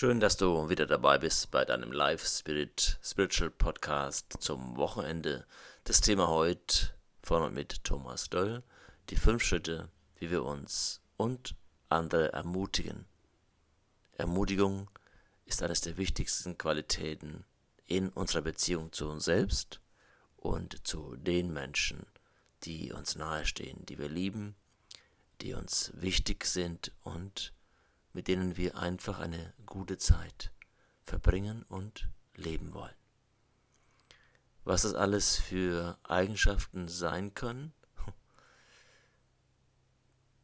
Schön, dass du wieder dabei bist bei deinem Live Spirit Spiritual Podcast zum Wochenende. Das Thema heute von und mit Thomas Döll. Die fünf Schritte, wie wir uns und andere ermutigen. Ermutigung ist eines der wichtigsten Qualitäten in unserer Beziehung zu uns selbst und zu den Menschen, die uns nahestehen, die wir lieben, die uns wichtig sind und mit denen wir einfach eine gute Zeit verbringen und leben wollen. Was das alles für Eigenschaften sein können,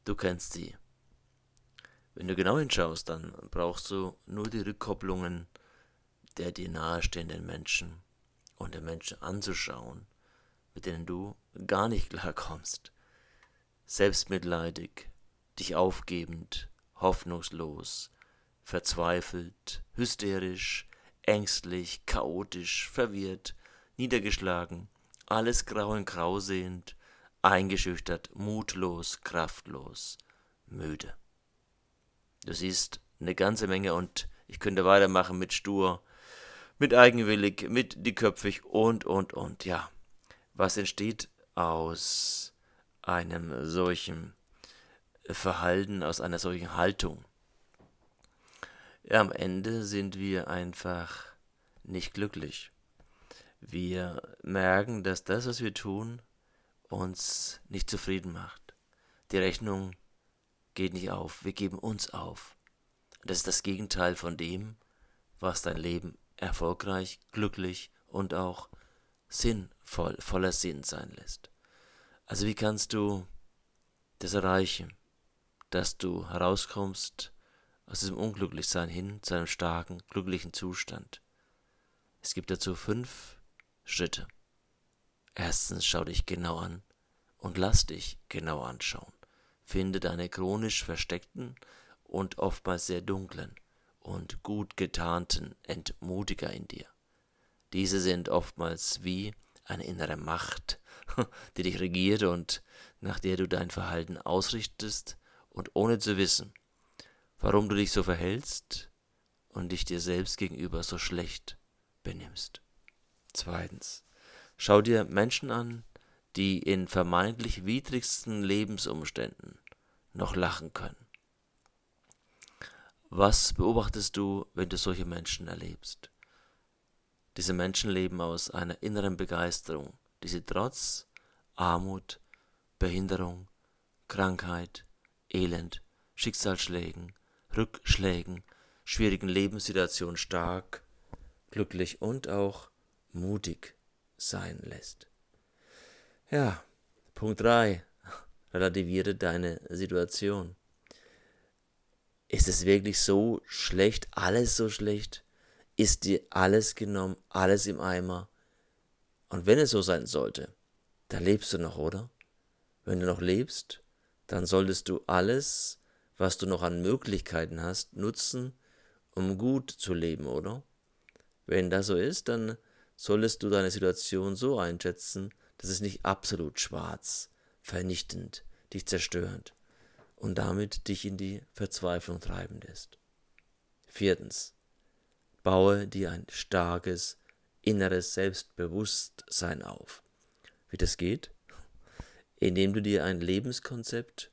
du kennst sie. Wenn du genau hinschaust, dann brauchst du nur die Rückkopplungen der dir nahestehenden Menschen und der Menschen anzuschauen, mit denen du gar nicht klarkommst. Selbstmitleidig, dich aufgebend, hoffnungslos, verzweifelt, hysterisch, ängstlich, chaotisch, verwirrt, niedergeschlagen, alles grau in grau sehend, eingeschüchtert, mutlos, kraftlos, müde. Du siehst eine ganze Menge und ich könnte weitermachen mit stur, mit eigenwillig, mit dickköpfig und, und, und. Ja, was entsteht aus einem solchen Verhalten, aus einer solchen Haltung. Ja, am Ende sind wir einfach nicht glücklich. Wir merken, dass das, was wir tun, uns nicht zufrieden macht. Die Rechnung geht nicht auf. Wir geben uns auf. Das ist das Gegenteil von dem, was dein Leben erfolgreich, glücklich und auch sinnvoll, voller Sinn sein lässt. Also wie kannst du das erreichen? Dass du herauskommst aus diesem Unglücklichsein hin zu einem starken, glücklichen Zustand. Es gibt dazu fünf Schritte. Erstens schau dich genau an und lass dich genau anschauen. Finde deine chronisch versteckten und oftmals sehr dunklen und gut getarnten Entmutiger in dir. Diese sind oftmals wie eine innere Macht, die dich regiert und nach der du dein Verhalten ausrichtest und ohne zu wissen, warum du dich so verhältst und dich dir selbst gegenüber so schlecht benimmst. Zweitens, schau dir Menschen an, die in vermeintlich widrigsten Lebensumständen noch lachen können. Was beobachtest du, wenn du solche Menschen erlebst? Diese Menschen leben aus einer inneren Begeisterung, die sie trotz Armut, Behinderung, Krankheit, Elend, Schicksalsschlägen, Rückschlägen, schwierigen Lebenssituationen stark, glücklich und auch mutig sein lässt. Ja, Punkt 3. Relativiere deine Situation. Ist es wirklich so schlecht, alles so schlecht? Ist dir alles genommen, alles im Eimer? Und wenn es so sein sollte, dann lebst du noch, oder? Wenn du noch lebst, dann solltest du alles, was du noch an Möglichkeiten hast, nutzen, um gut zu leben, oder? Wenn das so ist, dann solltest du deine Situation so einschätzen, dass es nicht absolut schwarz, vernichtend, dich zerstörend und damit dich in die Verzweiflung treiben lässt. Viertens. Baue dir ein starkes inneres Selbstbewusstsein auf. Wie das geht? Indem du dir ein Lebenskonzept,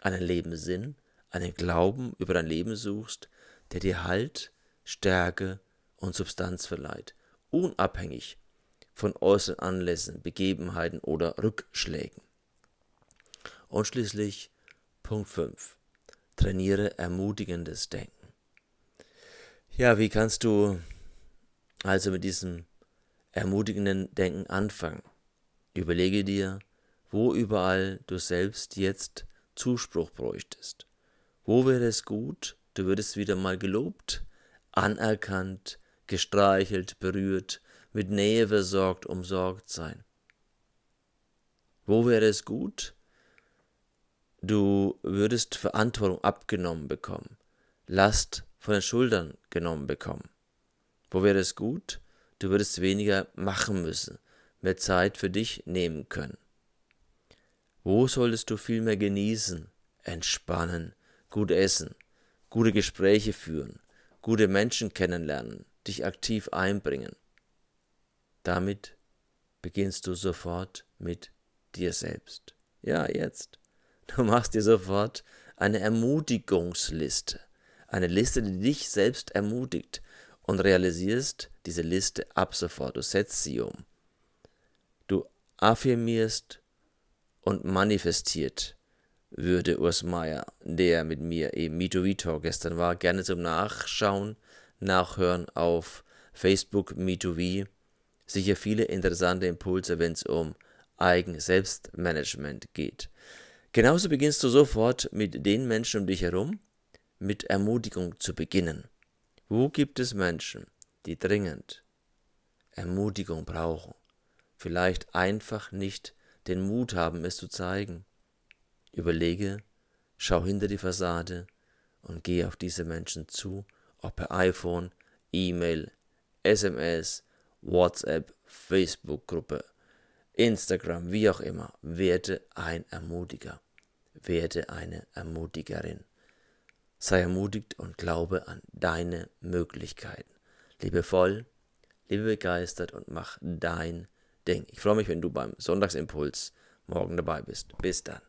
einen Lebenssinn, einen Glauben über dein Leben suchst, der dir Halt, Stärke und Substanz verleiht, unabhängig von äußeren Anlässen, Begebenheiten oder Rückschlägen. Und schließlich Punkt 5. Trainiere ermutigendes Denken. Ja, wie kannst du also mit diesem ermutigenden Denken anfangen? Überlege dir, wo überall du selbst jetzt Zuspruch bräuchtest. Wo wäre es gut, du würdest wieder mal gelobt, anerkannt, gestreichelt, berührt, mit Nähe versorgt, umsorgt sein. Wo wäre es gut, du würdest Verantwortung abgenommen bekommen, Last von den Schultern genommen bekommen. Wo wäre es gut, du würdest weniger machen müssen, mehr Zeit für dich nehmen können. Wo solltest du vielmehr genießen, entspannen, gut essen, gute Gespräche führen, gute Menschen kennenlernen, dich aktiv einbringen. Damit beginnst du sofort mit dir selbst. Ja, jetzt. Du machst dir sofort eine Ermutigungsliste. Eine Liste, die dich selbst ermutigt und realisierst diese Liste ab sofort. Du setzt sie um. Du affirmierst und manifestiert, würde Urs Meier, der mit mir im MeToV gestern war, gerne zum Nachschauen, Nachhören auf Facebook MeToV. Sicher viele interessante Impulse, wenn es um Eigen-Selbstmanagement geht. Genauso beginnst du sofort mit den Menschen um dich herum mit Ermutigung zu beginnen. Wo gibt es Menschen, die dringend Ermutigung brauchen, vielleicht einfach nicht den Mut haben, es zu zeigen? Überlege, schau hinter die Fassade und geh auf diese Menschen zu, ob per iPhone, E-Mail, SMS, WhatsApp, Facebook-Gruppe, Instagram, wie auch immer. Werde ein Ermutiger. Werde eine Ermutigerin. Sei ermutigt und glaube an deine Möglichkeiten. Liebevoll, liebe begeistert und mach dein Ding. Ich freue mich, wenn du beim Sonntagsimpuls morgen dabei bist. Bis dann.